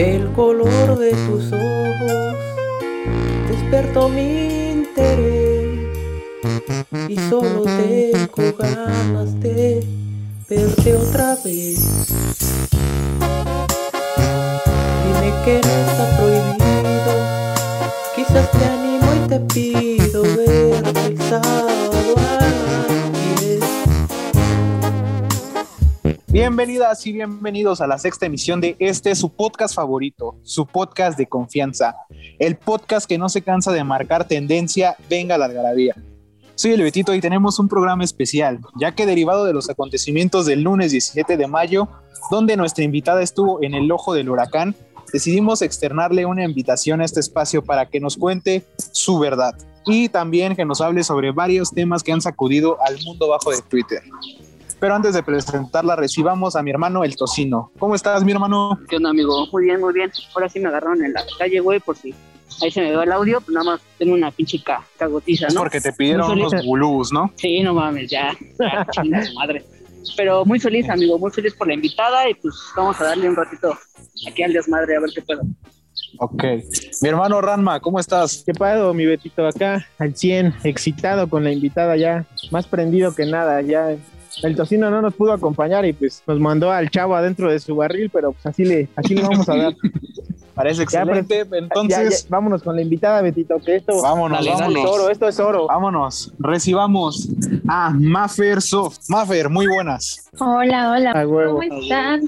El color de tus ojos despertó mi interés y solo tengo ganas de verte otra vez. Dime que no está prohibido, te animo y te pido verte el sábado a las 10. Bienvenidas y bienvenidos a la sexta emisión de este su podcast favorito, su podcast de confianza, el podcast que no se cansa de marcar tendencia, venga la algarabía. Soy el Betito y tenemos un programa especial, ya que derivado de los acontecimientos del lunes 17 de mayo, donde nuestra invitada estuvo en el ojo del huracán, decidimos externarle una invitación a este espacio para que nos cuente su verdad y también que nos hable sobre varios temas que han sacudido al mundo bajo de Twitter. Pero antes de presentarla, recibamos a mi hermano El Tocino. ¿Cómo estás, mi hermano? ¿Qué onda, amigo? Muy bien, muy bien. Ahora sí me agarraron en la calle, güey, por si ahí se me ve el audio, pues nada más tengo una pinche ca- cagotiza, Es ¿no? porque te pidieron unos bulús, ¿no? Sí, no mames, ya, ya chinga su madre. Pero muy feliz, amigo, muy feliz por la invitada y pues vamos a darle un ratito aquí al desmadre a ver qué pedo. Ok. Mi hermano Ranma, ¿cómo estás? ¿Qué pedo, mi Betito? Acá al 100, excitado con la invitada ya, más prendido que nada, ya. El tocino no nos pudo acompañar y pues nos mandó al chavo adentro de su barril, pero pues así le, así le vamos a dar. Parece Ya, pero- excelente. Ya, Entonces, ya, vámonos con la invitada, Betito, que esto, vámonos, Dale, esto dale. es vámonos. oro, esto es oro. Vámonos, recibamos a Mafer Soft. Mafer, muy buenas. Hola, hola. ¿Cómo están?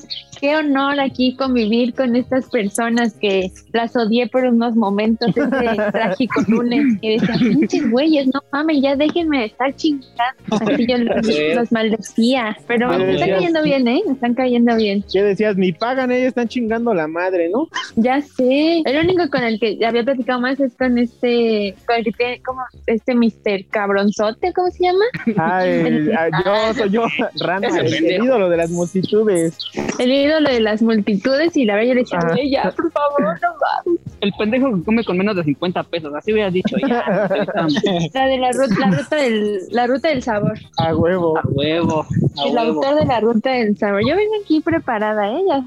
Qué honor aquí convivir con estas personas que las odié por unos momentos ese trágico lunes y decía, pinches güeyes, no mames, ya déjenme de estar chingando. Así yo los, los maldecía. Pero me están cayendo bien, ¿eh? Me están cayendo bien. ¿Qué decías? Ni pagan, ellos están chingando la madre, ¿no? Ya sé. El único con el que había platicado más es con este, con el que tiene como este Mr. Cabronzote, ¿cómo se llama? Ah, el- ah, yo soy yo, Rana, el, el ídolo de las multitudes. El ídolo de las multitudes y la verdad yo le. "Güey, ya, por favor, no mames. El pendejo que come con menos de 50 pesos, así hubieras dicho ya. La de la ruta, la ruta del, la ruta del sabor. A huevo. A huevo, a El huevo. autor de la ruta del sabor. Yo vengo aquí preparada, ¿eh? Ya.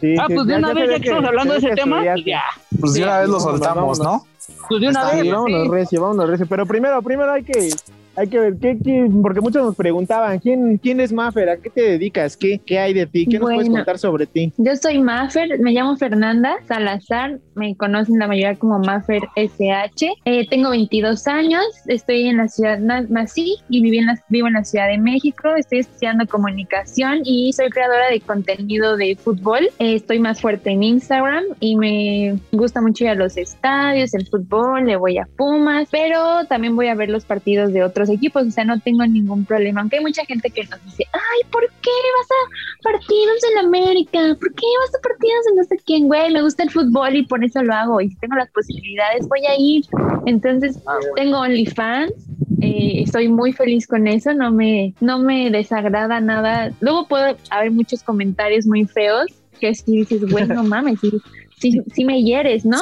Sí, Ah, sí, pues de ya- una vez, ya que estamos hablando de se ese tema, pues ya. Pues de una vez lo soltamos, ¿no? Pues de una vez, vámonos sí. recio, vámonos recio. Pero primero, primero hay que, hay que ver, ¿qué, qué- porque muchos nos preguntaban, ¿quién, quién es Maffer? ¿A qué te dedicas? ¿Qué, qué hay de ti? ¿Qué nos puedes contar sobre ti? Yo soy Maffer, me llamo Fernanda Salazar, me conocen la mayoría como Maffer SH. Eh, tengo 22 años, estoy en la ciudad, na- nací y viví en la- vivo en la Ciudad de México, estoy estudiando comunicación y soy creadora de contenido de fútbol. Eh, estoy más fuerte en Instagram y me gusta mucho ir a los estadios, el fútbol, le voy a Pumas, pero también voy a ver los partidos de otros equipos, o sea, no tengo ningún problema, aunque hay mucha gente que nos dice, ay, ¿por qué vas a partidos en América? ¿Por qué vas a partidos de no sé quién, güey? Me gusta el fútbol y por eso lo hago. Y si tengo las posibilidades, voy a ir. Entonces, tengo OnlyFans. eh, estoy muy feliz con eso, no me, no me desagrada nada. Luego puede haber muchos comentarios muy feos que si dices, güey, no mames, sí, sí, sí me hieres, ¿no?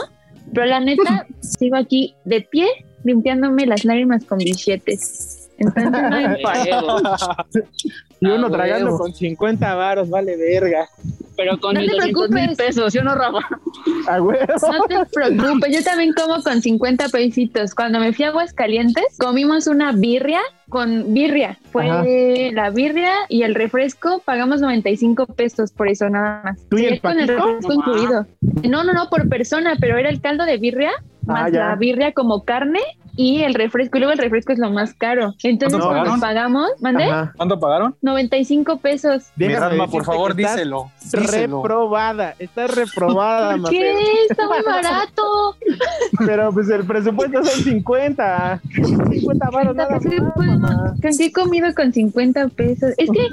Pero la neta, sigo aquí de pie, limpiándome las lágrimas con billetes. Entonces, no importa. Y uno Ah, tragando huevo. con 50 varos, vale verga. Pero con No te 200 mil preocupes. pesos, ¿sí o no, Rafa? A huevo. No te preocupes, yo también como con 50 pesitos. Cuando me fui a Aguascalientes, comimos una birria con birria. Fue Ajá. la birria y el refresco, pagamos 95 pesos por eso nada más. ¿Tú y el con el refresco No incluido. No, no, no, por persona, pero era el caldo de birria, más Ah, ya. la birria como carne y el refresco. Y luego el refresco es lo más caro. Entonces, ¿Cuánto cuando pagaron? pagamos, ¿mandé? Ajá. ¿Cuánto pagaron? 95 pesos. Déjame por favor, díselo. díselo. Reprobada, estás reprobada, ¿Por Maffer. qué? Está muy barato. Pero pues el presupuesto son 50. 50 varos nada ¿Con qué, más, puedo- mamá. ¿Con qué he comido con 50 pesos? Es que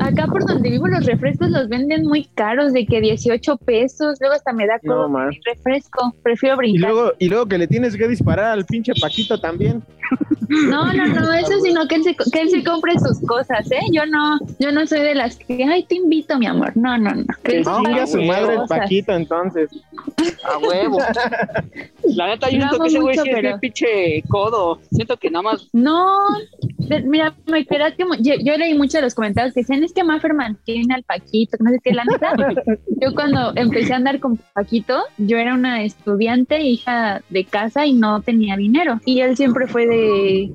acá por donde vivo los refrescos los venden muy caros, de que 18 pesos, luego hasta me da No, como mi refresco, prefiero Y brincar. luego, y luego que le tienes que disparar al pinche Paquito también. No, no, no, eso sino que él, se, que él se compre sus cosas, ¿eh? Yo no, yo no soy de las que, ay, te invito, mi amor. No, no, no. Que No, sus su madre el. Paquito entonces. A huevo. La neta, yo siento que ese güey mucho, sí es bien pinche codo. Siento que nada más. No, de- mira, me creas que yo, yo leí muchos de los comentarios que decían es que Maffer mantiene al Paquito, que no sé qué, la neta. yo cuando empecé a andar con Paquito, yo era una estudiante, hija de casa y no tenía dinero. Y él siempre fue de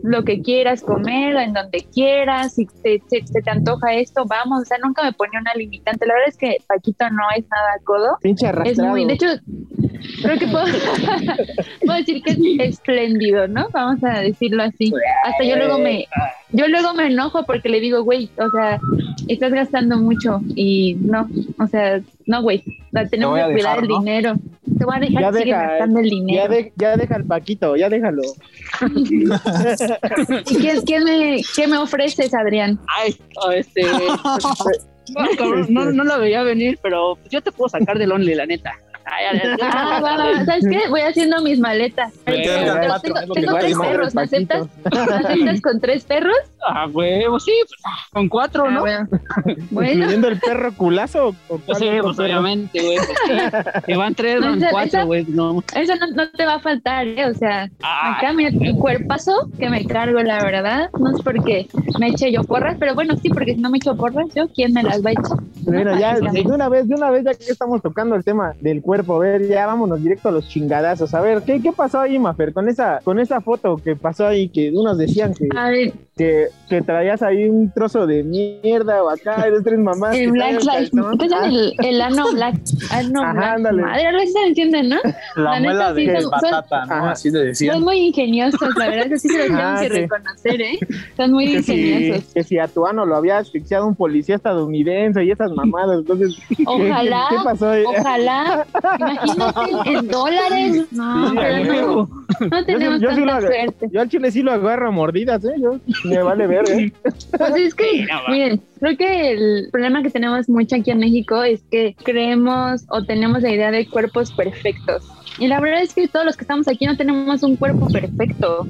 lo que quieras comer, en donde quieras, si te, te- se te antoja esto, vamos. O sea, nunca me ponía una limitante. La verdad es que Paquito no es nada codo. Pinche Es arrastrado. muy, de hecho, creo que puedo, puedo decir que es espléndido, ¿no? Vamos a decirlo así. Hasta yo luego me, yo luego me enojo porque le digo, güey, o sea, estás gastando mucho y no, o sea, no, güey, o sea, tenemos que cuidar dejar, el ¿no? dinero. Te voy a dejar Ya que deja, gastando el Ya, dinero. de- ya deja al Paquito, ya déjalo. ¿Y qué, qué me, qué me ofreces, Adrián? Ay, oh, este. No, cabrón, no, no lo veía venir, pero yo te puedo sacar del Only, la neta. Ay, ay, ay, Ah, va, va, ¿sabes qué? Voy haciendo mis maletas. Vete Tengo- tengo- tengo tres perros, ¿me aceptas? ¿Me aceptas con tres perros? Ah, huevo, sí, pues, con cuatro, Ah, ¿no? bueno. ¿Incluyendo el perro culazo? ¿O Sí, pues obviamente, güey. pues, sí. Que van tres, van cuatro, güey. No. eso no, no te va a faltar, ¿eh? O sea, Ah, acá mira tu cuerpazo que me cargo, la verdad. No es porque me eche yo porras, pero bueno, sí, porque si no me echo porras, yo, ¿quién me las va a echar? Bueno, ya, de una vez, de una vez, ya que estamos tocando el tema del cuerpo, a ver, ya vámonos directo a los chingadazos. A ver, ¿qué, qué pasó ahí, Mafer, con esa, con esa foto que pasó ahí, que unos decían que, A que, que traías ahí un trozo de mierda o acá, eres tres mamás. el Black Lives calzón. ¿Qué es el, el ano black? Ano Ajá, black. ándale. Madre, algo así se entienden, ¿no? La La neta, muela sí, de son- batata, ¿no? Ajá. Así le decían. Son muy ingeniosos, la verdad, eso sí se los tengo Ah, que sí. reconocer, ¿eh? Son muy que si, ingeniosos. que si a tu ano lo había asfixiado un policía estadounidense y esas mamadas, entonces, ¿qué- Ojalá, ¿qué, qué pasó ahí? ojalá. Imagínate en dólares. No, Sí, pero a no, tenemos yo sí lo suerte. Yo al chile sí lo agarro a mordidas, ¿eh? Yo me vale ver, ¿eh? Pues es que, miren, creo que el problema que tenemos mucho aquí en México es que creemos o tenemos la idea de cuerpos perfectos. Y la verdad es que todos los que estamos aquí no tenemos un cuerpo perfecto.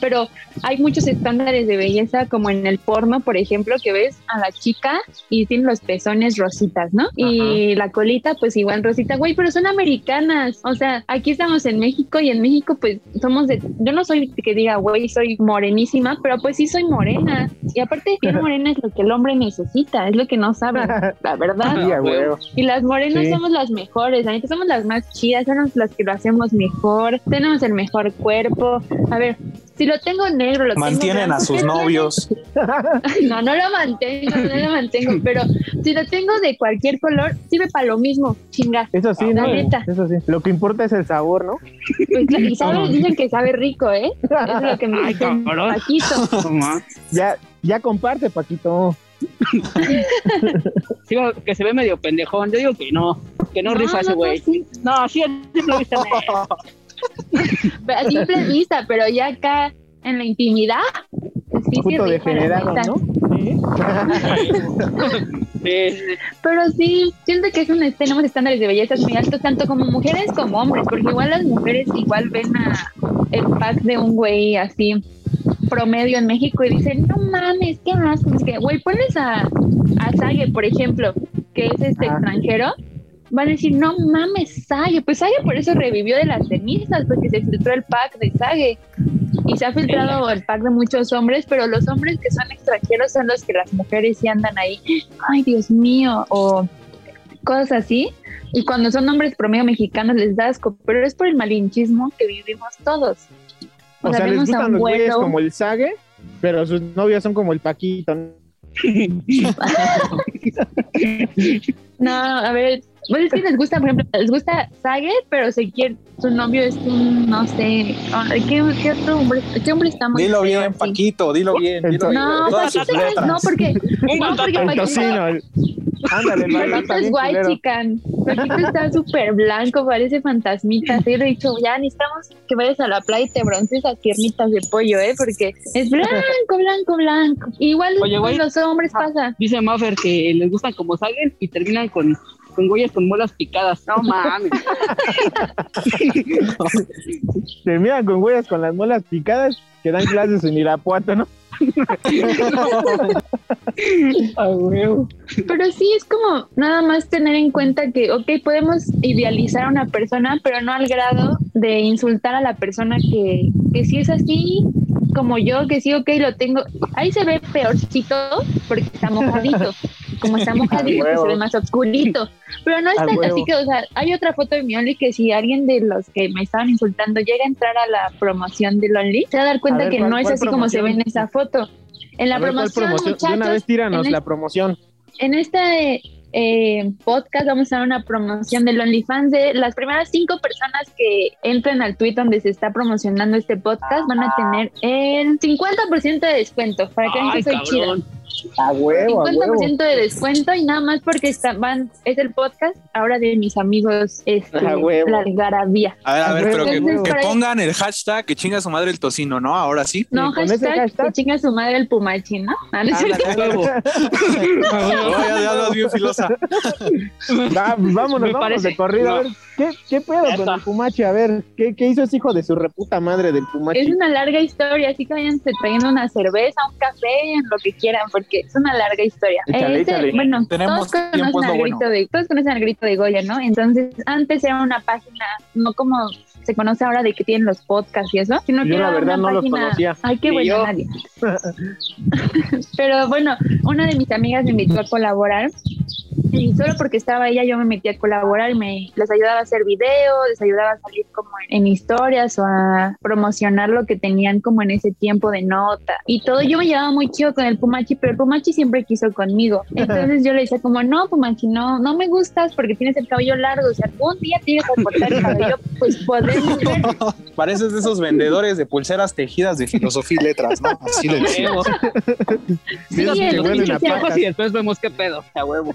Pero hay muchos estándares de belleza, como en el porno, por ejemplo, que ves a la chica y tiene los pezones rositas, ¿no? Y la colita, pues igual rosita, güey, pero son americanas. O sea, aquí estamos en México y en México, pues somos de. Yo no soy que diga, güey, soy morenísima, pero pues sí soy morena. Y aparte, piel morena es lo que el hombre necesita, es lo que no saben, la verdad. Y las morenas Sí. somos las mejores, la neta somos las más chidas, somos las que lo hacemos mejor, tenemos el mejor cuerpo. A ver, si lo tengo negro, lo tengo Mantienen a blanco, sus novios. No, no lo mantengo, no lo mantengo, pero si lo tengo de cualquier color, sirve para lo mismo, chinga. Eso sí, La ¿no? neta. Eso sí. Lo que importa es el sabor, ¿no? Pues, y sabe, dicen que sabe rico, ¿eh? Eso es lo que me Ay, dicen cabrón. Paquito. No. Ya, ya comparte, Paquito. Sí, que se ve medio pendejón. Yo digo que no, que no, rifa ese no, güey. sí, No, sí, a simple vista me- a simple vista, pero ya acá en la intimidad, sí, sí Puto rifa, la degenerado. ¿no? Sí. Sí, sí, Pero sí, siento que es un, tenemos estándares de belleza muy altos, tanto como mujeres como hombres, porque igual las mujeres igual ven a el pack de un güey así promedio en México y dicen, no mames, qué asco. Es que, güey, pones a, a Sage, por ejemplo, que es este extranjero, van a decir, no mames, Sage. Pues Sage por eso revivió de las cenizas, porque se filtró el pack de Sage. Y se ha filtrado el pack de muchos hombres, pero los hombres que son extranjeros son los que las mujeres sí andan ahí, ay Dios mío, o cosas así. Y cuando son hombres promedio mexicanos les da asco, pero es por el malinchismo que vivimos todos. O sea, les gustan los güeyes como el Sage, pero sus novias son como el Paquito. No, a ver, Pues es que les gusta, por ejemplo, les gusta Sage, pero se quiere, su novio es un, no sé, ¿qué, qué otro hombre, qué hombre está muy Dilo bien, así? Paquito, dilo bien. Dilo bien. No, sus Paquito no es- no, porque, no, porque El Paquito, Ándale, Paquito es bien white chican. Paquito está súper blanco, parece fantasmita. Le he dicho, ya necesitamos que vayas a la playa y te bronces esas piernitas de pollo, ¿eh? Porque es blanco, blanco, blanco. Igual Oye, los hombres pasa. Dice Maffer que les gustan como salen y terminan con, con huellas con muelas picadas. No mames. Terminan con huellas con las muelas picadas que dan clases en Irapuato, ¿no? Huevo. Pero sí es como nada más tener en cuenta que, ok, podemos idealizar a una persona, pero no al grado de insultar a la persona que, que sí es así como yo, que sí, ok, lo tengo. Ahí se ve peorcito porque está mojadito. Como está mojadito, huevo. se ve más oscurito. Pero no es A tan huevo. así que, o sea, hay otra foto de mi Only que si alguien de los que me estaban insultando llega a entrar a la promoción del Only, se va a dar cuenta ver, que ¿cuál- no es así como se ve en esa foto. En la A ver, ¿cuál promoción? De una vez tíranos en la promoción. en este eh, podcast vamos a dar una promoción del OnlyFans de las primeras cinco personas que entren al tweet donde se está promocionando este podcast van a tener el 50% de descuento para que vean que soy chida. A huevo, a huevo. 50% de descuento y nada más porque está, van, es el podcast ahora de mis amigos este, A huevo. la algarabía. A ver, a ver, pero que, que pongan el hashtag que chinga su madre el tocino, ¿no? Ahora sí. No, con ese hashtag, hashtag. que chinga su madre el pumachi, ¿no? Ah, no es ya, ya andas bien filosa. Va, vámonos, vámonos de corrido. A ver, ¿qué, qué pedo con el Pumachi? A ver, ¿qué, ¿qué hizo ese hijo de su reputa madre del Es Pumachi? una larga historia, así que vayan trayendo una cerveza, un café, lo que quieran, porque es una larga historia. Échale, échale. Bueno, Tenemos todos conocen, al bueno. grito de, todos conocen al grito de Goya, ¿no? Entonces, antes era una página, no como se conoce ahora de que tienen los podcasts y eso, sino que Yo la era verdad una no los página... conocía. Ay, qué bueno, nadie. Pero bueno, una de mis amigas me invitó a colaborar y solo porque estaba ella yo me metí a colaborar y me les ayudaba a hacer videos, les ayudaba a salir como en, en historias o a promocionar lo que tenían como en ese tiempo de nota y todo. Yo me llevaba muy chido con el Pumachi, pero el Pumachi siempre quiso conmigo. Entonces yo le decía como, no, Pumachi, no, no me gustas porque tienes el cabello largo. O sea, algún día tienes que cortar el cabello, pues podemos ver. Pareces de esos vendedores de pulseras tejidas de filosofía y letras, ¿no? Así le decía. Huevo. Sí, Sí, y después vemos qué pedo. A huevo.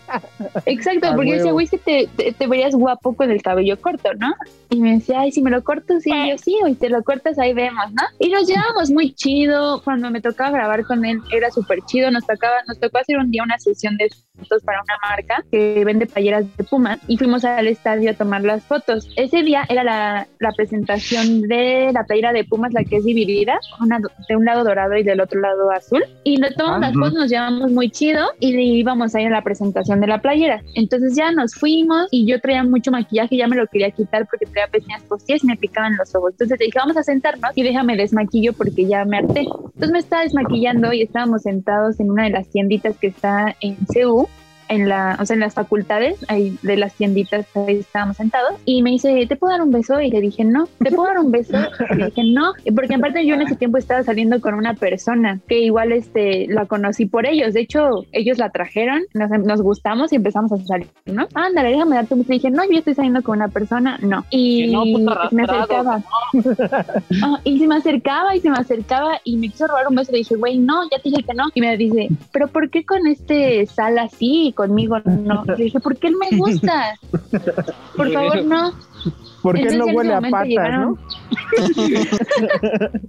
Exacto, A porque decía, güey, es que te, te, te verías guapo con el cabello corto, ¿no? Y me decía, ay, si me lo corto, sí, Y yo sí, güey, te lo cortas, ahí vemos, ¿no? Y nos llevábamos muy chido, cuando me tocaba grabar con él, era súper chido, nos tocaba, nos tocó hacer un día una sesión de fotos para una marca que vende playeras de Puma y fuimos al estadio a tomar las fotos. Ese día era la, la presentación de la playera de Pumas, la que es dividida, una de un lado dorado y del otro lado azul. Y nos tomamos las Ujú. fotos, nos llevamos muy chido y íbamos a ir a la presentación de la playera. Entonces ya nos fuimos y yo traía mucho maquillaje ya me lo quería quitar porque traía pequeñas costillas y me picaban los ojos. Entonces dije, vamos a sentarnos y déjame desmaquillo porque ya me harté. Entonces me estaba desmaquillando y estábamos sentados en una de las tienditas que está en CU en la, o sea, en las facultades ahí de las tienditas ahí estábamos sentados y me dice, ¿te puedo dar un beso? Y le dije, no, ¿te puedo dar un beso? Y le dije, no, porque aparte yo en ese tiempo estaba saliendo con una persona que igual este la conocí por ellos, de hecho ellos la trajeron, nos, nos gustamos y empezamos a salir, ¿no? Ándale, déjame darte un beso. Y dije, no, yo estoy saliendo con una persona, no. Y no, puto me acercaba. Ah, y se me acercaba y se me acercaba y me quiso robar un beso. Le dije, güey, no, ya te dije que no. Y me dice, ¿pero por qué con este sal así conmigo no? Le dije, porque él me gusta. Por favor, no. ¿Por qué Entonces, no huele a patas, llegaron- no?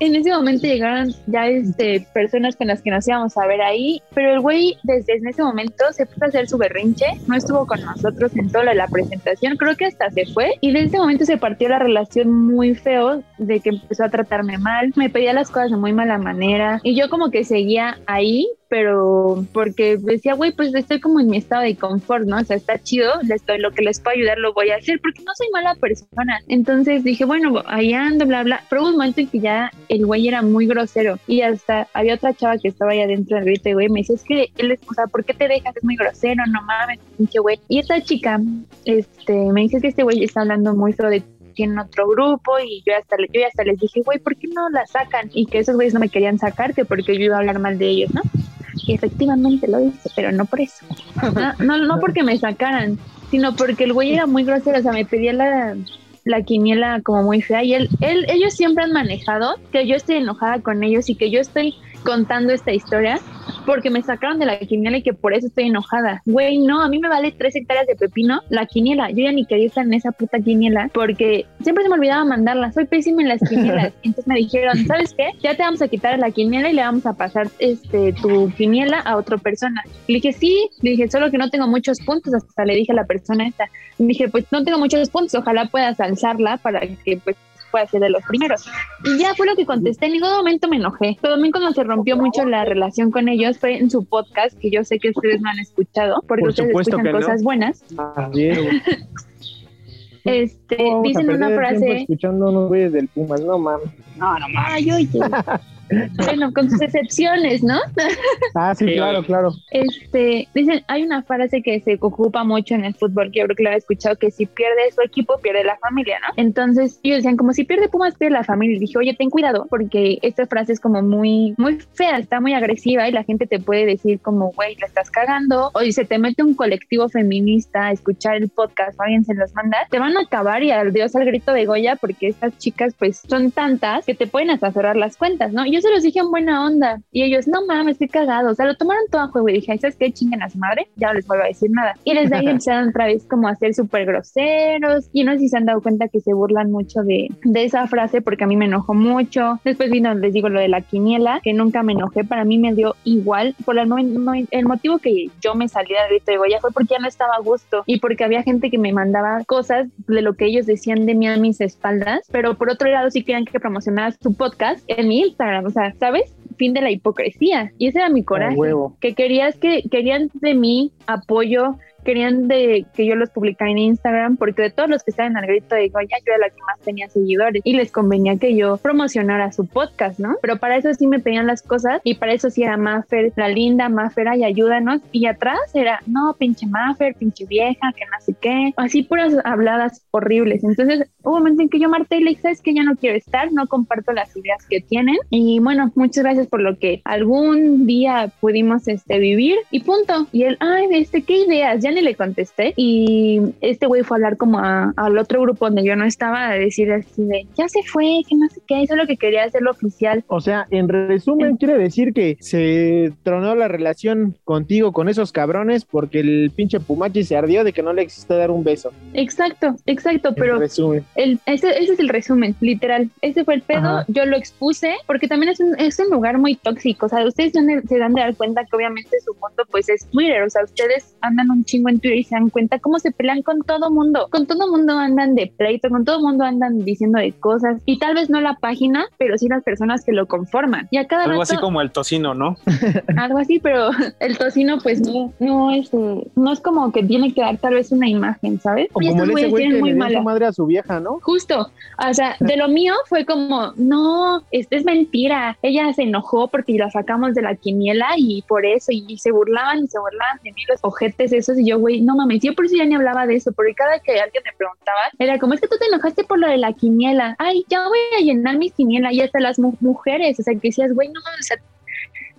En ese momento llegaron ya este, personas con las que nos íbamos a ver ahí, pero el güey desde en ese momento se puso a hacer su berrinche, no estuvo con nosotros en toda la presentación, creo que hasta se fue y desde ese momento se partió la relación muy feo de que empezó a tratarme mal, me pedía las cosas de muy mala manera y yo como que seguía ahí, pero porque decía, güey, pues estoy como en mi estado de confort, ¿no? O sea, está chido, les doy lo que les puedo ayudar, lo voy a hacer, porque no soy mala persona. Entonces dije, bueno, ahí ando, bla, bla. Pero hubo un momento en que ya el güey era muy grosero y hasta había otra chava que estaba allá dentro del grito y güey me dice, es que él es, o sea, ¿por qué te dejas? Es muy grosero, no mames, pinche güey. Y esta chica, este, me dice que este güey está hablando muy feo de ti en otro grupo y yo hasta, yo hasta les dije, güey, ¿por qué no la sacan? Y que esos güeyes no me querían sacar, que porque yo iba a hablar mal de ellos, ¿no? Y efectivamente lo hice, pero no por eso. No, no, no porque me sacaran, sino porque el güey era muy grosero, o sea, me pedía la, la quiniela como muy fea y él, él, ellos siempre han manejado que yo estoy enojada con ellos y que yo estoy contando esta historia porque me sacaron de la quiniela y que por eso estoy enojada. Güey, no, a mí me vale tres hectáreas de pepino la quiniela. Yo ya ni quería estar en esa puta quiniela porque siempre se me olvidaba mandarla. Soy pésima en las quinielas. Entonces me dijeron, ¿sabes qué? Ya te vamos a quitar la quiniela y le vamos a pasar este tu quiniela a otra persona. Le dije, sí. Le dije, solo que no tengo muchos puntos. Hasta le dije a la persona esta. Le dije, pues no tengo muchos puntos. Ojalá puedas alzarla para que pues pueda ser de los primeros. Y ya fue lo que contesté, en ningún momento me enojé. Pero también cuando se rompió mucho la relación con ellos fue en su podcast, que yo sé que ustedes no han escuchado, porque Por ustedes escuchan no. cosas buenas. Este, ¿Cómo vamos a dicen una frase, escuchando unos güeyes del Pumas, no mames. No, no mames. ay, oye. Bueno, con sus excepciones, ¿no? Ah, sí, Sí, claro, claro. Este, dicen, hay una frase que se ocupa mucho en el fútbol, que yo creo que lo he escuchado, que si pierde su equipo, pierde la familia, ¿no? Entonces, ellos decían, como si pierde Pumas, pierde la familia. Y dije, oye, ten cuidado, porque esta frase es como muy, muy fea, está muy agresiva y la gente te puede decir como, güey, la estás cagando. O si se te mete un colectivo feminista a escuchar el podcast o alguien se los manda, te van a acabar y al Dios al grito de Goya, porque estas chicas, pues, son tantas que te pueden hasta cerrar las cuentas, ¿no? Yo se los dije en buena onda y ellos, no mames, estoy cagado. O sea, lo tomaron todo a juego y dije, "Ay, ¿sabes qué? Chinguen su madre, ya no les vuelvo a decir nada. Y desde ahí empezaron otra vez como a ser súper groseros y no sé si se han dado cuenta que se burlan mucho de, de esa frase porque a mí me enojó mucho. Después vino, les digo, lo de la quiniela, que nunca me enojé, para mí me dio igual. Por el, el motivo que yo me salí del grito de Goya fue porque ya no estaba a gusto y porque había gente que me mandaba cosas de lo que ellos decían de mí a mis espaldas, pero por otro lado sí querían que promocionara su podcast en mi Instagram, o sea, ¿sabes? Fin de la hipocresía. Y ese era mi coraje huevo. que querías que querían de mí apoyo, querían de que yo los publicara en Instagram, porque de todos los que estaban al grito de Goya, yo era la que más tenía seguidores y les convenía que yo promocionara su podcast, ¿no? Pero para eso sí me pedían las cosas y para eso sí era Maffer, la linda Maffer, ay, ayúdanos. Y atrás era, no, pinche Maffer, pinche vieja, que no sé qué, así puras habladas horribles. Entonces hubo un momento en que yo marté y le dije, sabes que ya no quiero estar, no comparto las ideas que tienen. Y bueno, muchas gracias por lo que algún día pudimos este, vivir y punto. Y él, ay, este, ¿qué ideas? Ya ni le contesté. Y este güey fue a hablar como a- al otro grupo donde yo no estaba, a decir así de, ya se fue, que no sé qué, eso es lo que quería hacerlo oficial. O sea, en resumen, quiere decir que se tronó la relación contigo con esos cabrones porque el pinche Pumachi se ardió de que no le existe dar un beso. Exacto, exacto, pero resumen. El, ese, ese es el resumen, literal. Ese fue el pedo, Ajá. yo lo expuse, porque también es un, es un lugar muy tóxico. O sea, ustedes se dan de- se dan de dar cuenta que obviamente su mundo pues es Twitter. O sea, ustedes andan un chingo en Twitter y se dan cuenta cómo se pelean con todo mundo. Con todo mundo andan de pleito, con todo mundo andan diciendo de cosas. Y tal vez no la página, pero sí las personas que lo conforman. Y a cada Algo rato, así como el tocino, ¿no? algo así, pero el tocino pues no, no es, no es como que tiene que dar tal vez una imagen, ¿sabes? O Y como estos ese güeyes güey que tienen le muy dio mala. su madre a su vieja, ¿no? Justo, o sea, de lo mío fue como, no, esto es mentira. Ella se enojó porque la sacamos de la quiniela y por eso, y, se burlaban y se burlaban de mí los ojetes esos. Y yo, güey, no mames, yo por eso ya ni hablaba de eso, porque cada que alguien me preguntaba, era como, es que tú te enojaste por lo de la quiniela. Ay, ya voy a llenar mi quiniela y hasta las mu- mujeres, o sea, que decías, güey, no mames, o sea,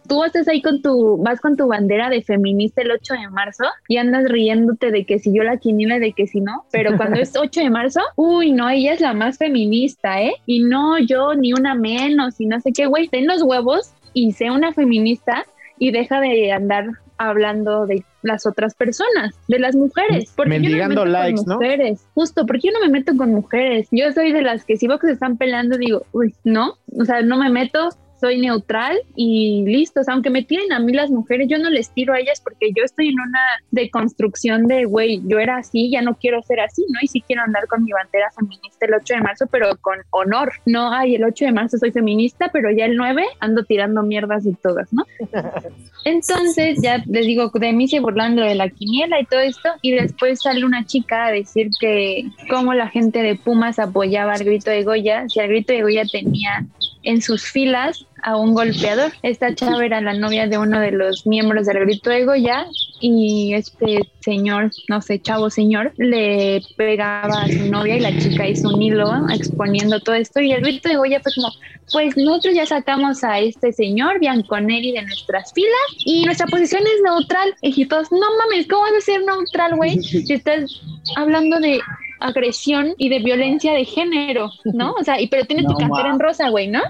tú estás ahí con tu, vas con tu bandera de feminista el 8 de marzo y andas riéndote de que si yo la quiniela y de que si no, pero cuando es 8 de marzo, uy, no, ella es la más feminista, ¿eh? Y no, yo ni una menos y no sé qué, güey, ten los huevos y sé una feminista y deja de andar hablando de las otras personas, de las mujeres. Porque Mendigando yo no me meto likes, con ¿no? mujeres. Justo, porque yo no me meto con mujeres. Yo soy de las que si veo que se están peleando, digo, uy, no, o sea, no me meto, soy neutral y listo. O sea, aunque me tiren a mí las mujeres, yo no les tiro a ellas porque yo estoy en una deconstrucción de, güey, yo era así, ya no quiero ser así, ¿no? Y sí quiero andar con mi bandera feminista el 8 de marzo, pero con honor. No, ay, el 8 de marzo soy feminista, pero ya el 9 ando tirando mierdas de todas, ¿no? Entonces, ya les digo, de mí se burlando de la quiniela y todo esto, y después sale una chica a decir que cómo la gente de Pumas apoyaba al grito de Goya, si al grito de Goya tenía en sus filas a un golpeador. Esta chava era la novia de uno de los miembros del grito de Goya y este señor, no sé, chavo señor, le pegaba a su novia y la chica hizo un hilo exponiendo todo esto y el grito de Goya fue como, pues nosotros ya sacamos a este señor Bianconeri de nuestras filas y nuestra posición es neutral. Y todos, no mames, ¿cómo vas a ser neutral, güey? Si estás hablando de agresión y de violencia de género, ¿no? O sea, y pero tienes No, tu cartera en rosa, güey, ¿no?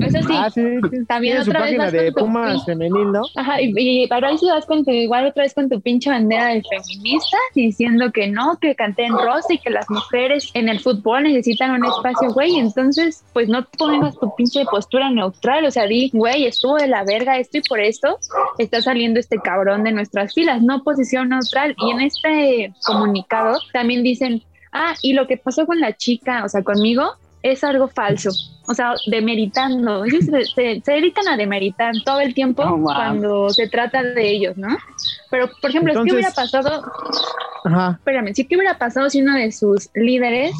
Eso sí. Ah, sí, sí. También Tiene su otra vez página de tu Pumas pin- femenil, ¿no? Ajá, y, y para eso vas con tu, igual otra vez con tu pinche bandera de feminista, diciendo que no, que canté en rosa y que las mujeres en el fútbol necesitan un espacio, güey. Entonces, pues no pongas tu pinche postura neutral, o sea, di, güey, estuvo de la verga esto y por esto está saliendo este cabrón de nuestras filas, no posición neutral. Y en este comunicado también dicen, ah, y lo que pasó con la chica, o sea, conmigo, es algo falso. O sea, demeritando. Ellos se, se- se dedican a demeritar todo el tiempo No, mames. cuando se trata de ellos, ¿no? Pero, por ejemplo, ¿qué Entonces- hubiera pasado? Ajá. Espérame, ¿sí qué hubiera pasado si uno de sus líderes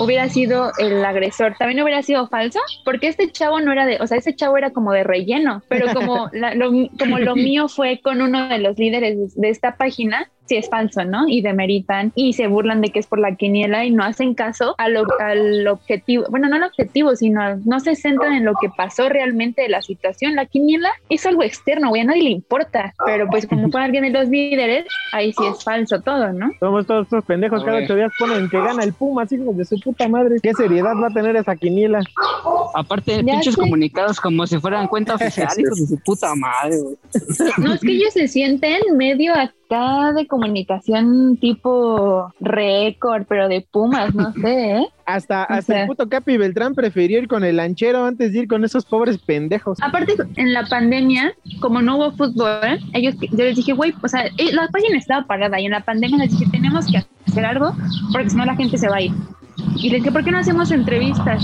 hubiera sido el agresor? ¿También hubiera sido falso? Porque este chavo no era de, o sea, ese chavo era como de relleno, pero como, la- lo, como lo mío fue con uno de los líderes de esta página, sí es falso, ¿no? Y demeritan y se burlan de que es por la quiniela y no hacen caso a lo, al objetivo, bueno, no al objetivo, sino no se centran en lo que pasó realmente de la situación. La quiniela es algo externo, güey, a nadie le importa, pero pues como fue alguien de los líderes, ahí sí es falso todo, ¿no? Somos todos estos pendejos, cada ocho días ponen que gana el Pumas, hijos de su puta madre. ¿Qué seriedad va a tener esa quiniela? Aparte, Ya pinches sé. comunicados como si fueran cuenta oficial, hijos de su puta madre, güey. No, es que ellos se sienten medio acá de comunicación tipo récord, pero de Pumas, no sé, ¿eh? Hasta, O hasta sea. el puto Capi Beltrán prefirió ir con el lanchero antes de ir con esos pobres pendejos. Aparte, en la pandemia, como no hubo fútbol, ellos, yo les dije, güey, o sea, eh, la página estaba parada y en la pandemia les dije, tenemos que hacer algo porque si no la gente se va a ir. Y les dije, ¿por qué no hacemos entrevistas?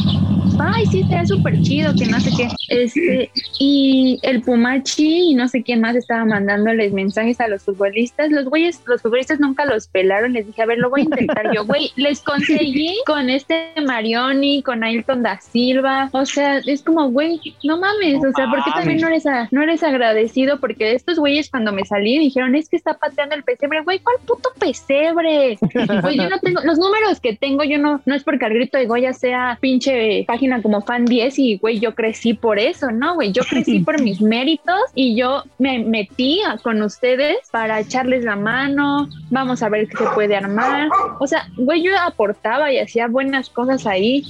Ay, sí, estaría súper chido, que no sé qué. Este, y el Pumachi y no sé quién más estaba mandándoles mensajes a los futbolistas. Los güeyes, los futbolistas nunca los pelaron. Les dije, a ver, lo voy a intentar yo. Güey, les conseguí con este Marioni, con Ailton da Silva. O sea, es como, güey, no mames. O sea, ¿por qué también no eres, a- no eres agradecido? Porque de estos güeyes, cuando me salí, dijeron, es que está pateando el pesebre. Güey, ¿cuál puto pesebre? Pues yo no tengo, los números que tengo, yo no, no es porque al grito de Goya sea pinche página como fan 10 y güey, yo crecí por eso, ¿no? Güey, yo crecí por mis méritos y yo me metí a- con ustedes para echarles la mano, vamos a ver qué se puede armar. O sea, güey, yo aportaba y hacía buenas cosas ahí,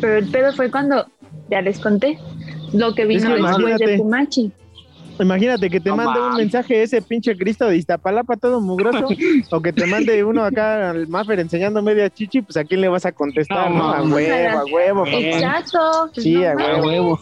pero el pedo fue cuando, ya les conté, lo que vino que después de Pumachi. Imagínate que te No mande un mensaje ese pinche Cristo de Iztapalapa todo mugroso, o que te mande uno acá al Maffer enseñando media chichi, pues a quién le vas a contestar, No ¿no? A huevo, a huevo. papá. Exacto. pues Sí, no a huevo.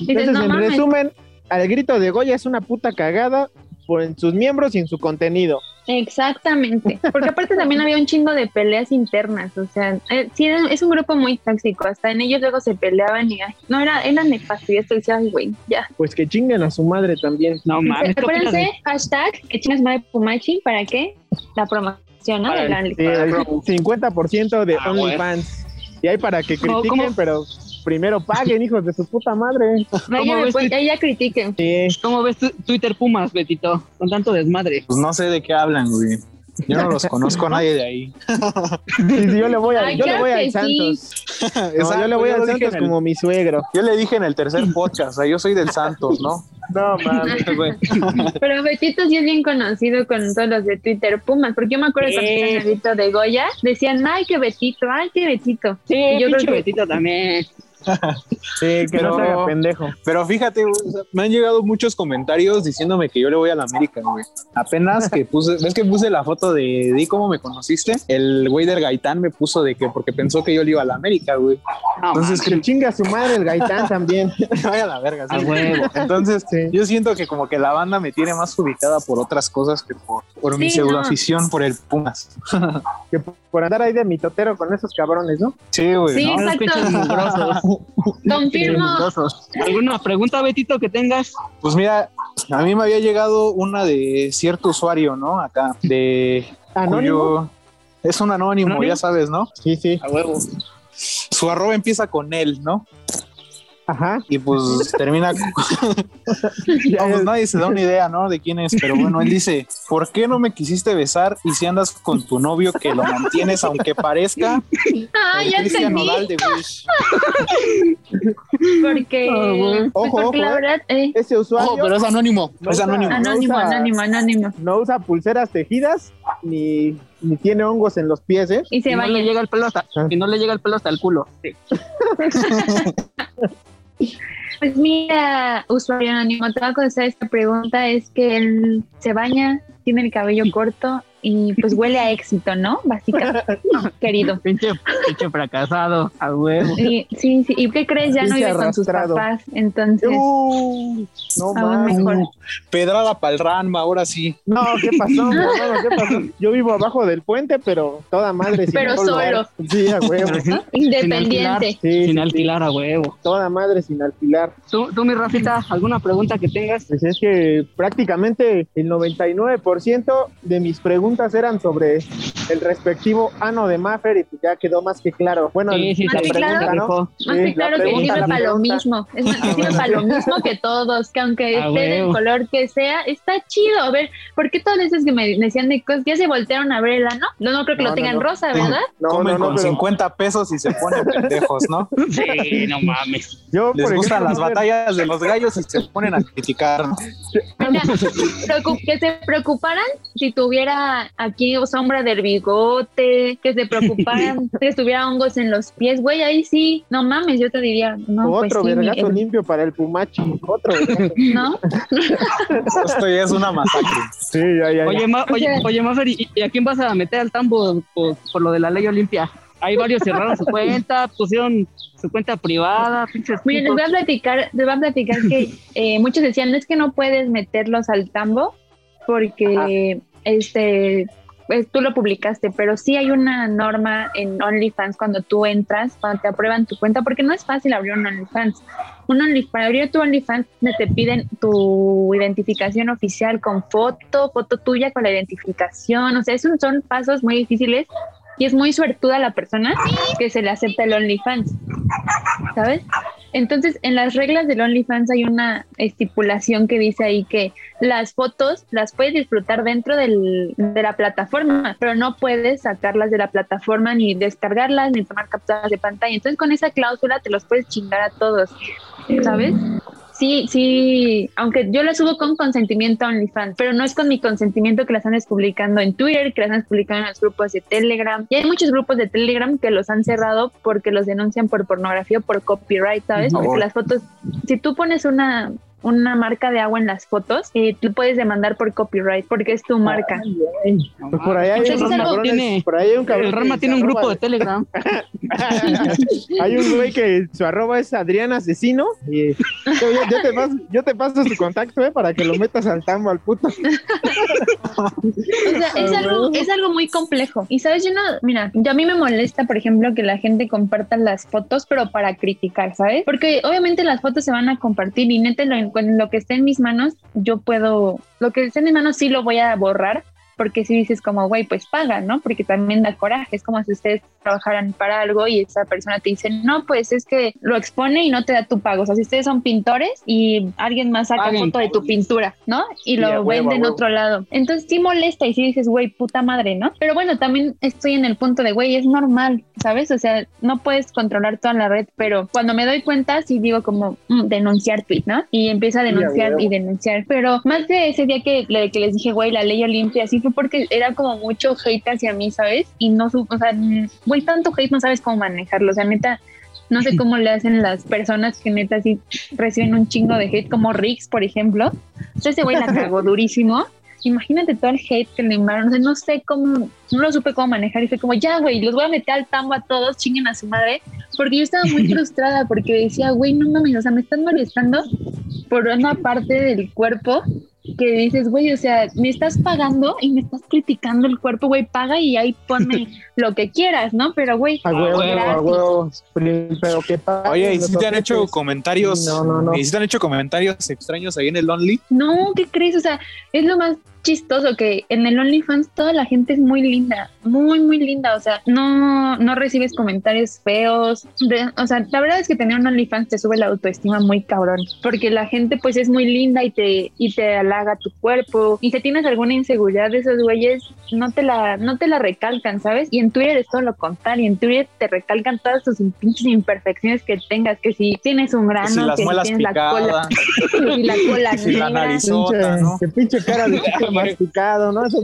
Entonces, no en mames. resumen, al grito de Goya es una puta cagada por en sus miembros y en su contenido. Exactamente, porque aparte también había un chingo de peleas internas, o sea, eh, sí, es un grupo muy tóxico, hasta en ellos luego se peleaban y ay, no, era, era nefasto, y esto decía, güey, ya. Pues que chinguen a su madre también. No mames, ¿qué opinas Acuérdense, de- hashtag, que chingas madre Pumachi, ¿para qué? La promoción, ¿no? Para De el- la Sí, OnlyFans. el 50% de Ah, OnlyFans. Y hay para que ¿Cómo- critiquen, cómo? pero primero paguen, hijos de su puta madre. Ahí ya, critiquen. Sí. ¿Cómo ves tu- Twitter Pumas, Betito? Con tanto desmadre. Pues no sé de qué hablan, güey. Yo no los conozco a nadie de ahí. Sí, sí, yo le voy, a, Ay, yo le voy que al sí. Santos. No, Exacto, yo le voy yo al Santos el- como mi suegro. Yo le dije en el tercer podcast, o sea, yo soy del Santos, ¿no? No, mames. Güey. Pero Betito sí es bien conocido con todos los de Twitter Pumas, porque yo me acuerdo cuando Sí. era de Goya, decían, ay, qué Betito, ay, qué Betito. Sí, Y yo creo que- Betito también. Sí, que Pero- no se haga pendejo. Pero fíjate, güey, o sea, me han llegado muchos comentarios diciéndome que yo le voy a la América, güey. Apenas que puse, ves que puse la foto de di cómo me conociste, el güey del Gaitán me puso de que porque pensó que yo le iba a la América, güey. No, Entonces, Que chinga a su madre el Gaitán también. Vaya la verga, sí. Entonces, Sí. yo siento que como que la banda me tiene más ubicada por otras cosas que por, por mi Sí, no. pseudoafición por el Pumas. Que por andar ahí de mitotero con esos cabrones, ¿no? Sí, güey. Sí, ¿no? Exacto. Confirmo. ¿Alguna pregunta, Betito, que tengas? Pues mira, a mí me había llegado una de cierto usuario, ¿no? Acá, de Anónimo. cuyo- Es un anónimo, ¿Anónimo? ya sabes, ¿no? Sí, sí. A huevo. Su arroba empieza con él, ¿no? Ajá. y pues termina. No, pues nadie se da una idea, ¿no? De quién es, pero bueno, él dice: ¿Por qué no me quisiste besar y si andas con tu novio que lo mantienes, aunque parezca Ah, el ya Cristian. Nodal de Wish? Porque, Ah, pues Ojo, porque la ojo, verdad, eh, Ese usuario Ojo, pero es anónimo. no es usa- anónimo. no anónimo, usa- anónimo, anónimo. No usa pulseras tejidas ni, ni tiene hongos en los pies, ¿eh? Y se y no le llega el pelo hasta, y no le llega el pelo hasta el culo. Sí. Pues mira, usuario anónimo, te voy a contestar esta pregunta. Es que él se baña, tiene el cabello corto y pues huele a éxito, ¿no? Básicamente, querido. Pinche, pinche fracasado, a huevo. Y, sí, sí. ¿Y qué crees? Ya no Pinche vive con sus papás. Entonces, Uh, no aún mames. mejor. Pedrada para el Ranma, ahora sí. No, ¿qué pasó? mi hermano? ¿Qué pasó? Yo vivo abajo del puente, pero toda madre sin Pero solo. lugar. Sí, a huevo. Independiente. Sí, Sin sí, sí. alquilar a huevo. Toda madre sin alquilar. ¿Tú, tú, mi Rafita, alguna pregunta que tengas? Pues es que prácticamente el 99% de mis preguntas eran sobre el respectivo ano de Maffer y pues ya quedó más que claro. Bueno, Sí, sí, Más que te claro. pregunta, ¿no? Más que la claro que pregunta, sirve la para lo pregunta. mismo. Es más, que sirve para lo mismo que todos, que aunque Ah, esté del color que sea, está chido. A ver, ¿por qué todas esas que me decían de cosas ya se voltearon a ver el ano? No, no creo que No, lo tengan no. rosa, ¿verdad? No, Comen no, no, con pero 50 pesos y se ponen pendejos, ¿no? Sí, no mames. yo, Les por gustan ejemplo, las batallas de los gallos y se ponen a criticar. ¿no? Mira, que se preocuparan si tuviera aquí sombra del bigote, que se preocuparan si tuviera hongos en los pies, güey, ahí sí, no mames, yo te diría, no, pues otro sí, mi- vergazo limpio para el Pumachi. Otro vergazo. ¿no? Esto ya es una masacre. Sí, ya, ya, ya. Oye, ma, oye, sea- oye Mafer, ¿y, y a quién vas a meter al tambo por, por lo de la ley Olimpia? Hay varios cerraron su cuenta, pusieron su cuenta privada, pinches Mira, les voy a platicar, les voy a platicar que eh, muchos decían, no es que no puedes meterlos al tambo porque este pues, tú lo publicaste, pero sí hay una norma en OnlyFans cuando tú entras, cuando te aprueban tu cuenta, porque no es fácil abrir un OnlyFans. Un Only, para abrir tu OnlyFans te piden tu identificación oficial con foto, foto tuya con la identificación, o sea, esos son pasos muy difíciles y es muy suertuda la persona que se le acepta el OnlyFans, ¿sabes? Entonces, en las reglas del OnlyFans hay una estipulación que dice ahí que las fotos las puedes disfrutar dentro del- de la plataforma, pero no puedes sacarlas de la plataforma ni descargarlas ni tomar capturas de pantalla. Entonces, con esa cláusula te los puedes chingar a todos, ¿sabes? Sí, sí, aunque yo las subo con consentimiento a OnlyFans, pero no es con mi consentimiento que las andes publicando en Twitter, que las andes publicando en los grupos de Telegram. Y hay muchos grupos de Telegram que los han cerrado porque los denuncian por pornografía o por copyright, ¿sabes? Porque las fotos, si tú pones una una marca de agua en las fotos, eh, tú puedes demandar por copyright porque es tu marca. No Pues por ahí hay Entonces, unos es algo- cabrones, tiene- por ahí hay un cabrón El Rama tiene un grupo de Telegram. Hay un güey que su arroba es Adrián Asesino y yo, yo- yo te paso, yo te paso su contacto eh, para que lo metas al tambo al puto. O sea, es algo, es algo muy complejo. Y sabes, yo no, mira, yo a mí me molesta, por ejemplo, que la gente comparta las fotos, pero para criticar, ¿sabes? Porque obviamente las fotos se van a compartir y neta, lo, con lo que esté en mis manos, yo puedo, lo que esté en mis manos sí lo voy a borrar. Porque si dices como, güey, pues paga, ¿no? Porque también da coraje. Es como si ustedes trabajaran para algo y esa persona te dice, no, pues es que lo expone y no te da tu pago. O sea, si ustedes son pintores y alguien más saca Paguen, foto de tu pintura, ¿no? Y lo huevo, vende en otro lado. Entonces sí molesta y sí dices, güey, puta madre, ¿no? Pero bueno, también estoy en el punto de, güey, es normal, ¿sabes? O sea, no puedes controlar toda la red, pero cuando me doy cuenta, sí digo como mm, denunciar tweet, ¿no? Y empiezo a denunciar y denunciar. Pero más de ese día que, que les dije, güey, la ley Olimpia, sí fue porque era como mucho hate hacia mí, ¿sabes? Y no, su- o sea, güey, tanto hate no sabes cómo manejarlo. O sea, neta, no sé cómo le hacen las personas que neta sí reciben un chingo de hate, como Rix, por ejemplo. Entonces ese güey la cagó durísimo. Imagínate todo el hate que le enviaron. O sea, no sé cómo, no lo supe cómo manejar. Y fue como, ya, güey, los voy a meter al tambo a todos, chinguen a su madre. Porque yo estaba muy frustrada porque decía, güey, no mames, o sea, me están molestando por una parte del cuerpo que dices, güey, o sea, me estás pagando y me estás criticando el cuerpo, güey, paga y ahí ponme lo que quieras, ¿no? Pero, güey, A huevo, a huevo. Pero que paguen Oye, ¿y si te han hecho comentarios? No, no, no. ¿Y si te han hecho comentarios extraños ahí en el Only? No, ¿qué crees? O sea, es lo más chistoso que en el OnlyFans toda la gente es muy linda, muy, muy linda. O sea, no, no recibes comentarios feos. de- o sea, la verdad es que tener un OnlyFans te sube la autoestima muy cabrón. Porque la gente pues es muy linda y te, y te halaga tu cuerpo. Y si tienes alguna inseguridad de esos güeyes, no te la, no te la recalcan, ¿sabes? Y en Twitter es todo lo contrario. En Twitter te recalcan todas tus pinches imperfecciones que tengas. Que si tienes un grano, Que si las que si muelas tienes la cola, si la cola si la negra. narizota, Pinche, ¿no? que pinche cara de masticado, ¿no?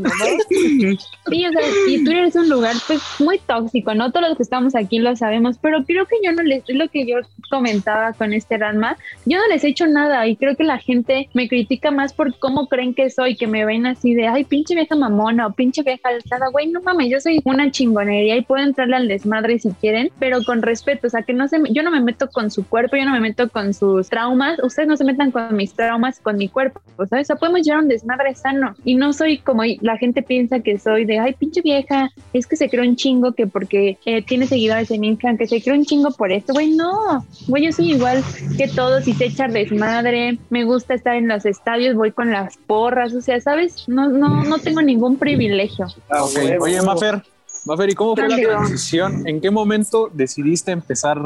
Sí, o sea, y Twitter es un lugar pues muy tóxico, ¿no? Todos los que estamos aquí lo sabemos, pero creo que yo no les, es lo que yo comentaba con este Ranma, yo no les he hecho nada y creo que la gente me critica más por cómo creen que soy, que me ven así de, ay, pinche vieja mamona o pinche vieja alzada, güey, no mames, yo soy una chingonería y puedo entrarle al desmadre si quieren, pero con respeto, o sea, que no se, yo no me meto con su cuerpo, yo no me meto con sus traumas, ustedes no se metan con mis traumas, con mi cuerpo, ¿sabes? O sea, podemos llevar un desmadre sano y no soy como la gente piensa que soy de, ay, pinche vieja, es que se creó un chingo que porque eh, tiene seguidores en Instagram, que se creó un chingo por esto, güey, no, güey, yo soy igual que todos y sé echar desmadre, me gusta estar en los estadios, voy con las porras, o sea, ¿sabes? No, no, no tengo ningún privilegio. Ah, Ok, huevo, Oye. Mafer, Mafer, ¿y cómo fue la transición? ¿En qué momento decidiste empezar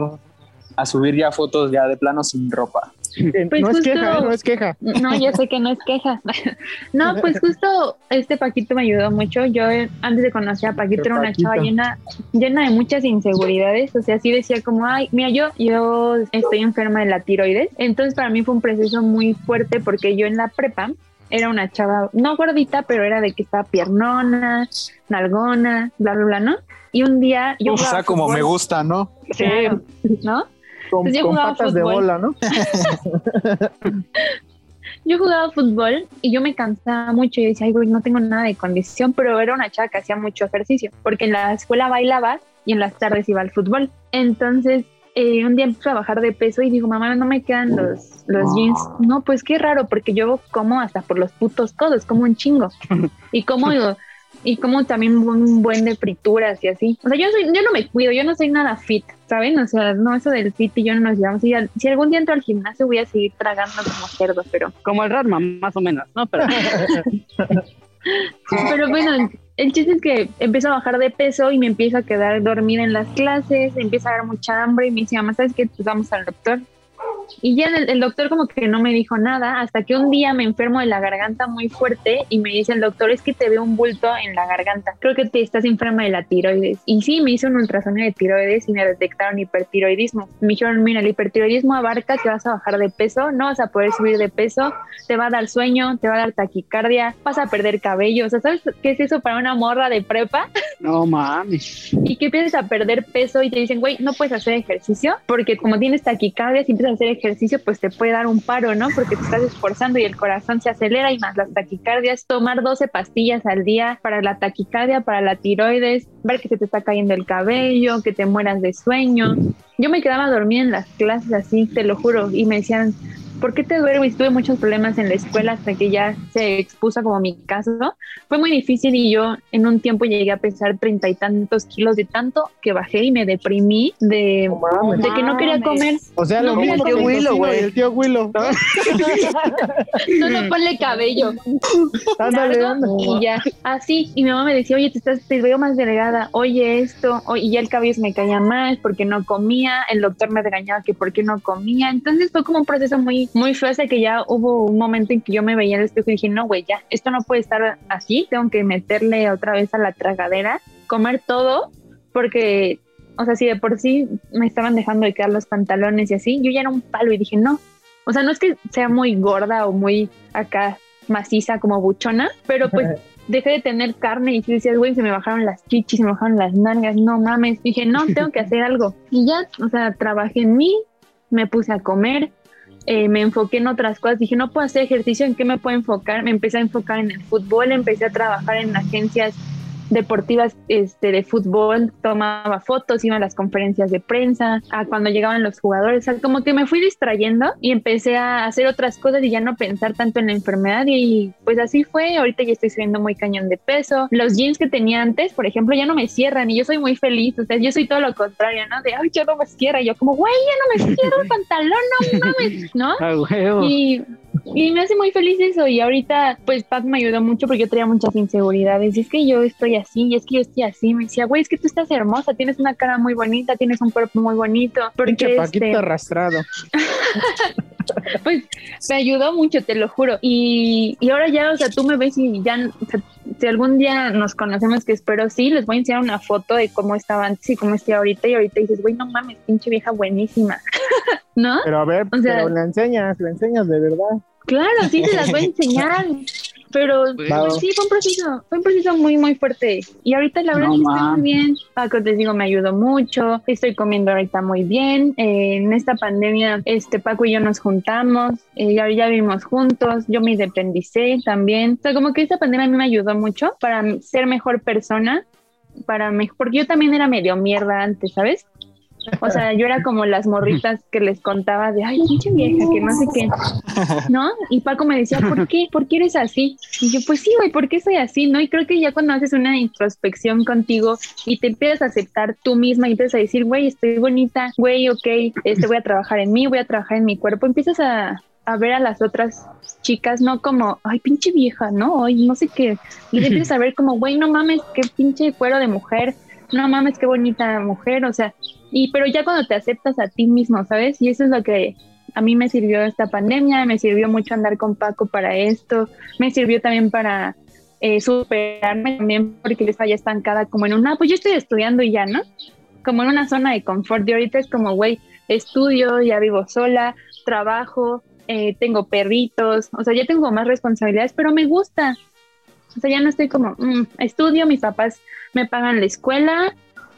a subir ya fotos ya de plano sin ropa? Eh, Pues no es queja, ¿eh? no es queja. No, yo sé que no es queja. No, pues justo este Paquito me ayudó mucho. Yo eh, antes de conocer a Paquito era una Paquito. chava llena, llena de muchas inseguridades. O sea, sí decía como, ay, mira, yo, yo estoy enferma de la tiroides. Entonces para mí fue un proceso muy fuerte porque yo en la prepa era una chava, no gordita, pero era de que estaba piernona, nalgona, bla, bla, bla, ¿no? Y un día yo o sea, como fútbol, me gusta, ¿no? Sí, claro, ¿no? Con, yo con patas de bola, ¿no? Yo jugaba fútbol y yo me cansaba mucho y decía, ay, güey, no tengo nada de condición, pero era una chava que hacía mucho ejercicio, porque en la escuela bailaba y en las tardes iba al fútbol. Entonces, eh, un día empecé a bajar de peso y digo, mamá, no me quedan los, los jeans. No, pues qué raro, porque yo como hasta por los putos codos, como un chingo. Y como y como también un buen de frituras y así. O sea, yo soy, yo no me cuido, yo no soy nada fit, ¿saben? O sea, no, eso del fit y yo no nos llevamos. Si, si algún día entro al gimnasio voy a seguir tragando como cerdo, pero como el Ratma, más o menos, ¿no? Pero Pero bueno, el chiste es que empiezo a bajar de peso y me empiezo a quedar dormida en las clases, empieza a dar mucha hambre y me dice, mamá, ¿sabes qué? Pues vamos al doctor. Y ya el, el doctor como que no me dijo nada hasta que un día me enfermo de la garganta muy fuerte y me dice el doctor, es que te veo un bulto en la garganta. Creo que te estás enferma de la tiroides. Y sí, me hizo un ultrasonido de tiroides y me detectaron hipertiroidismo. Me dijeron, mira, el hipertiroidismo abarca que vas a bajar de peso, no vas a poder subir de peso, te va a dar sueño, te va a dar taquicardia, vas a perder cabello. O sea, ¿sabes qué es eso para una morra de prepa? no mames. Y que empiezas a perder peso y te dicen, güey, no puedes hacer ejercicio porque como tienes taquicardia, si empiezas a hacer ejercicio, pues te puede dar un paro, ¿no? Porque te estás esforzando y el corazón se acelera y más las taquicardias. Tomar 12 pastillas al día para la taquicardia, para la tiroides, ver que se te está cayendo el cabello, que te mueras de sueño. Yo me quedaba dormida en las clases así, te lo juro, y me decían, ¿por qué te duermes? Tuve muchos problemas en la escuela hasta que ya se expuso como mi caso. Fue muy difícil y yo en un tiempo llegué a pesar treinta y tantos kilos de tanto que bajé y me deprimí de, No mames. de que no quería comer. O sea, No, lo mismo que el el tío Willow, güey. el tío Willow. Solo ponle cabello. Ándale, y ya, así. Y mi mamá me decía, oye, te, estás, te veo más delgada, oye esto, o- y ya el cabello se me caía más porque no comía, el doctor me regañaba que por qué no comía. Entonces fue como un proceso muy, muy feo hasta que ya hubo un momento en que yo me veía en el espejo y dije, no, güey, ya, esto no puede estar así, tengo que meterle otra vez a la tragadera, comer todo, porque, o sea, si de por sí me estaban dejando de quedar los pantalones y así, yo ya era un palo y dije, no. O sea, no es que sea muy gorda o muy acá maciza como buchona, pero pues dejé de tener carne y si decías, güey, se me bajaron las chichis, se me bajaron las nalgas, no mames. Dije, no, tengo que hacer algo. Y ya, o sea, trabajé en mí, me puse a comer, eh, me enfoqué en otras cosas. Dije, no puedo hacer ejercicio, ¿en qué me puedo enfocar? Me empecé a enfocar en el fútbol, empecé a trabajar en agencias deportivas este, de fútbol, tomaba fotos, iba a las conferencias de prensa, a cuando llegaban los jugadores, o sea, como que me fui distrayendo y empecé a hacer otras cosas y ya no pensar tanto en la enfermedad y pues así fue, ahorita ya estoy subiendo muy cañón de peso, los jeans que tenía antes, por ejemplo, ya no me cierran y yo soy muy feliz, o sea, yo soy todo lo contrario, ¿no? De, ay, ya no me cierra, yo como, güey, ya no me cierra el pantalón, no mames, ¿no? Ah. Y, Y me hace muy feliz eso. Y ahorita, pues Pac me ayudó mucho porque yo tenía muchas inseguridades. Y es que yo estoy así, y es que yo estoy así. Me decía, güey, es que tú estás hermosa, tienes una cara muy bonita, tienes un cuerpo muy bonito. Porque Paquito este, arrastrado. pues me ayudó mucho, te lo juro. Y, y ahora ya, o sea, tú me ves y ya, o sea, si algún día nos conocemos, que espero sí, les voy a enseñar una foto de cómo estaba antes y cómo estoy ahorita. Y ahorita dices, güey, no mames, pinche vieja buenísima. ¿No? Pero a ver, O sea- pero le enseñas, le enseñas de verdad. Claro, sí, se las voy a enseñar. Pero Pues, pues, sí, fue un proceso, fue un proceso muy, muy fuerte. Y ahorita la verdad No es que estoy muy bien. Paco, les digo, me ayudó mucho. Estoy comiendo ahorita muy bien. Eh, en esta pandemia, este Paco y yo nos juntamos. Eh, ya, ya vivimos juntos. Yo me independicé también. O sea, como que esta pandemia a mí me ayudó mucho para ser mejor persona. Para mejor, porque yo también era medio mierda antes, ¿sabes? O sea, yo era como las morritas que les contaba de, ay, pinche vieja, que no sé qué. ¿no? Y Paco me decía, ¿por qué? ¿Por qué eres así? Y yo, pues sí, güey, ¿por qué soy así? ¿No? Y creo que ya cuando haces una introspección contigo y te empiezas a aceptar tú misma y empiezas a decir, güey, estoy bonita, güey, ok, este, voy a trabajar en mí, voy a trabajar en mi cuerpo, empiezas a, a ver a las otras chicas, no como, ay, pinche vieja, ¿no? Ay, no sé qué. Y te empiezas a ver como, güey, no mames, qué pinche cuero de mujer, no mames, qué bonita mujer, o sea, y pero ya cuando te aceptas a ti mismo, ¿sabes? Y eso es lo que a mí me sirvió esta pandemia, me sirvió mucho andar con Paco para esto, me sirvió también para eh, superarme también porque yo estaba estancada como en una, pues yo estoy estudiando y ya, ¿no? Como en una zona de confort y ahorita es como, güey, estudio, ya vivo sola, trabajo, eh, tengo perritos, o sea, ya tengo más responsabilidades, pero me gusta. O sea, ya no estoy como, mm, estudio, mis papás me pagan la escuela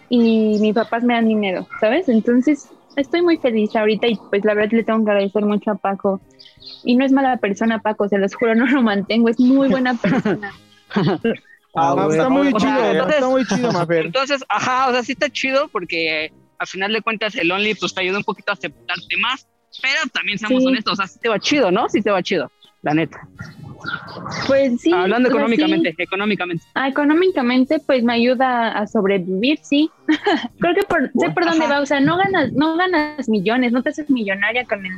y mis papás me dan dinero, ¿sabes? Entonces, estoy muy feliz ahorita y pues la verdad le tengo que agradecer mucho a Paco. Y no es mala persona, Paco, se los juro, no lo mantengo, es muy buena persona. Ah, Ah, bueno. está muy O sea, chido, entonces- está muy chido, Mafer. Entonces, ajá, o sea, sí está chido porque eh, al final de cuentas el Only pues te ayuda un poquito a aceptarte más, pero también seamos Sí. honestos, o sea, sí te va chido, ¿no? Sí te va chido, la neta. Pues sí. Hablando económicamente, sí. económicamente. Ah, económicamente, pues me ayuda a sobrevivir, sí. Creo que por, sé por dónde va, o sea, no ganas, no ganas millones, no te haces millonaria con el,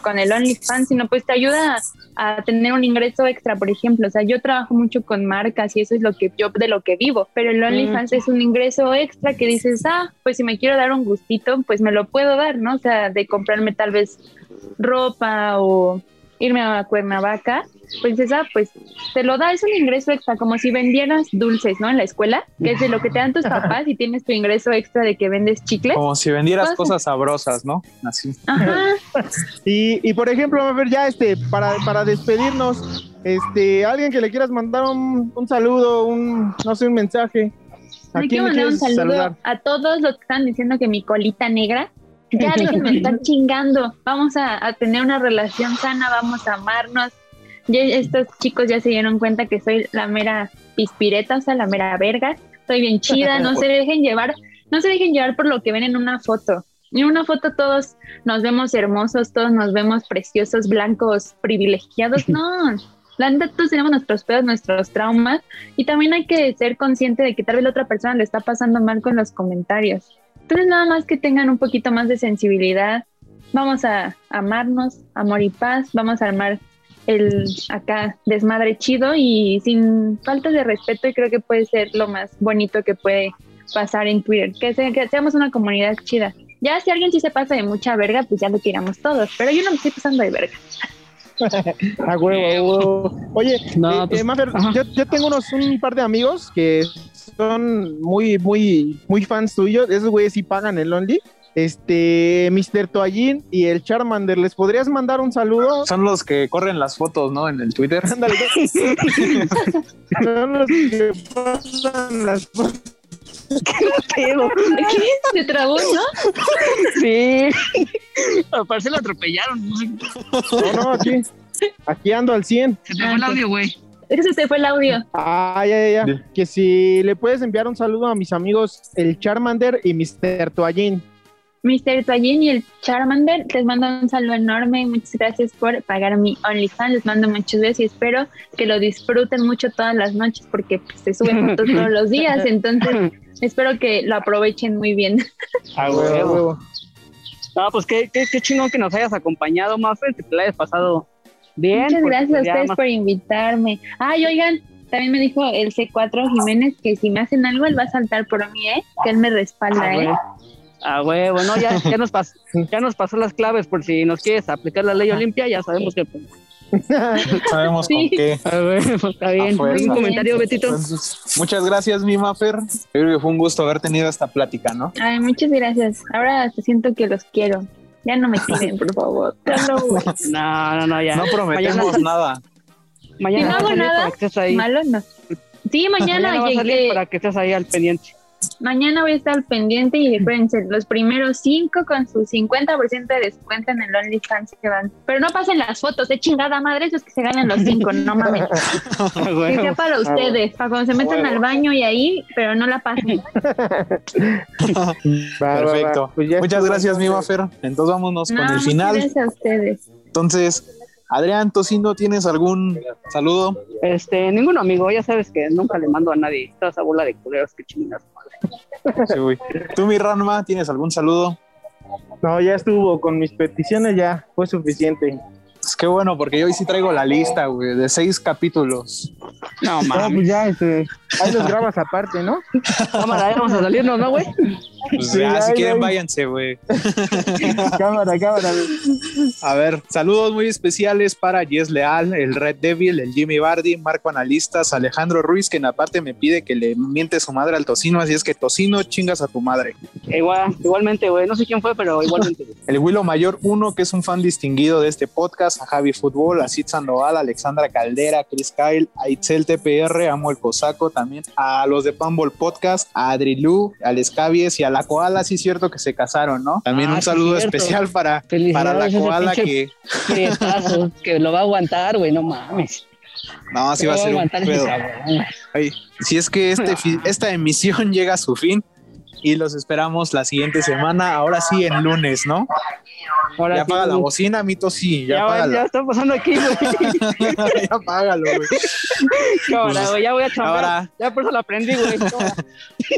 con el OnlyFans, sino pues te ayuda a, a tener un ingreso extra, por ejemplo. O sea, yo trabajo mucho con marcas y eso es lo que yo de lo que vivo, pero el OnlyFans es un ingreso extra que dices, ah, pues si me quiero dar un gustito, pues me lo puedo dar, ¿no? O sea, de comprarme tal vez ropa o irme a Cuernavaca, pues esa, pues te lo da, es un ingreso extra, como si vendieras dulces, ¿no? En la escuela, que es de lo que te dan tus papás y tienes tu ingreso extra de que vendes chicles. Como si vendieras Cosas. cosas sabrosas, ¿no? Así. Ajá. Y, y por ejemplo, Mafer, ya este, para, para despedirnos, este, alguien que le quieras mandar un, un saludo, un, no sé, un mensaje. ¿A quién quiero mandar un quieres saludo saludar? a todos los que están diciendo que mi colita negra. Ya déjenme estar chingando. Vamos a, a tener una relación sana, vamos a amarnos. Ya estos chicos ya se dieron cuenta que soy la mera pispireta, o sea, la mera verga. Soy bien chida, no se dejen llevar, no se dejen llevar por lo que ven en una foto. En una foto todos nos vemos hermosos, todos nos vemos preciosos, blancos, privilegiados. No, la neta todos tenemos nuestros pedos, nuestros traumas y también hay que ser consciente de que tal vez la otra persona le está pasando mal con los comentarios. Entonces nada más que tengan un poquito más de sensibilidad. Vamos a amarnos, amor y paz. Vamos a armar el acá desmadre chido y sin falta de respeto y creo que puede ser lo más bonito que puede pasar en Twitter. Que, se- que seamos una comunidad chida. Ya si alguien sí se pasa de mucha verga, pues ya lo tiramos todos. Pero yo no me estoy pasando de verga. A huevo, a huevo. Oye, No, eh, pues, eh, Mafer, yo, yo tengo unos un par de amigos que son muy, muy, muy fans tuyos. Esos güeyes sí pagan el Only. Este, Mr. Toallín y el Charmander, ¿les podrías mandar un saludo? Son los que corren las fotos, ¿no? En el Twitter. Ándale. Son los que pasan las Pedo. ¿Qué? Se trabó, ¿no? Sí. Al parecer lo atropellaron. No, no, aquí. Aquí ando al 100. Se te fue el audio, güey. Ese se fue el audio. Ah, ya, ya, ya. Que si le puedes enviar un saludo a mis amigos, el Charmander y Mr. Toallín. Mr. Toallín y el Charmander, les mando un saludo enorme. Muchas gracias por pagar mi OnlyFans. Les mando muchos besos y espero que lo disfruten mucho todas las noches porque pues, se suben fotos todos los días. Entonces, espero que lo aprovechen muy bien. A Huevo. Ah, pues qué, qué, qué chingón que nos hayas acompañado, Mafer, que te la hayas pasado Bien. Muchas gracias a pues, ustedes por invitarme. Ay, oigan, también me dijo el C4 Jiménez que si me hacen algo, él va a saltar por mí, ¿eh? Que él me respalda, Ah, ¿eh? Ah, güey, bueno, ya, ya, nos pas- ya nos pasó las claves por si nos quieres aplicar la ley Olimpia, ya sabemos que. Sabemos Sí. con qué. Pues, está bien. ¿Un comentario, Betito? Entonces, muchas gracias, mi Mafer. Yo creo que fue un gusto haber tenido esta plática, ¿no? Ay, muchas gracias. Ahora siento que los quiero. Ya no me quieren, por favor. Ya no. No, no, no, ya. No prometemos Mañana- nada. Mañana Si no hago nada, para que estés ahí. Malo no. Sí, mañana, Mañana va a salir para que estés ahí al pendiente. Mañana voy a estar al pendiente y recuérdense, los primeros cinco con su 50% de descuento en el OnlyFans que van. Pero no pasen las fotos, de chingada madre, esos que se ganan los cinco, no mames. Que sea para ustedes, para cuando se metan al baño y ahí, pero no la pasen. Perfecto. Pues Muchas gracias, mi. Mafer. Entonces vámonos No, con el final. gracias a ustedes. Entonces, Adrián Tocino, ¿tienes algún saludo? Este, ninguno amigo, ya sabes que nunca le mando a nadie toda esa bola de culeros que chingas. Sí, güey. ¿Tú, mi Ranma, tienes algún saludo? No, ya estuvo. Con mis peticiones ya fue suficiente. Pues qué bueno, porque yo hoy sí traigo la lista, güey, de seis capítulos. No, No, mames. pues ya, este, ahí los grabas aparte, ¿no? Cámara, vamos a salirnos, ¿no, güey? Pues Sí, ya, si quieren, váyanse, güey. cámara, cámara. A ver, saludos muy especiales para Jess Leal, el Red Devil, el Jimmy Bardi, Marco Analistas, Alejandro Ruiz, que en aparte me pide que le miente su madre al tocino, así es que tocino, chingas a tu madre. Igual, igualmente, güey. No sé quién fue, pero igualmente. El Willow Mayor 1, que es un fan distinguido de este podcast, a Javi Fútbol, a Sid Sandoval, a Alexandra Caldera, a Chris Kyle, a Itzel TPR, a el Cosaco, también a los de Pambol Podcast, a Adri Lu, al Escabies y a la Koala, sí es cierto que se casaron, ¿no? También Ah, un sí, saludo especial para, para la Koala que... prietazo, que lo va a aguantar, güey, no mames. No, así va a ser un pedo. Ay, si es que este, fi- esta emisión llega a su fin y los esperamos la siguiente semana, ahora sí en lunes, ¿no? Ahora ya sí, apaga la bocina, Mito, sí, ya, Ya, ya está pasando aquí, güey. ya apágalo, güey. Cámara, güey, ya voy a chambear. Ahora- Ya por eso la aprendí, güey.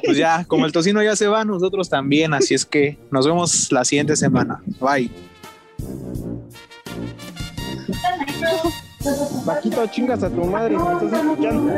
Pues ya, como el tocino ya se va, nosotros también, así es que nos vemos la siguiente semana. Bye. Vaquito, chingas a tu madre, ¿me estás escuchando?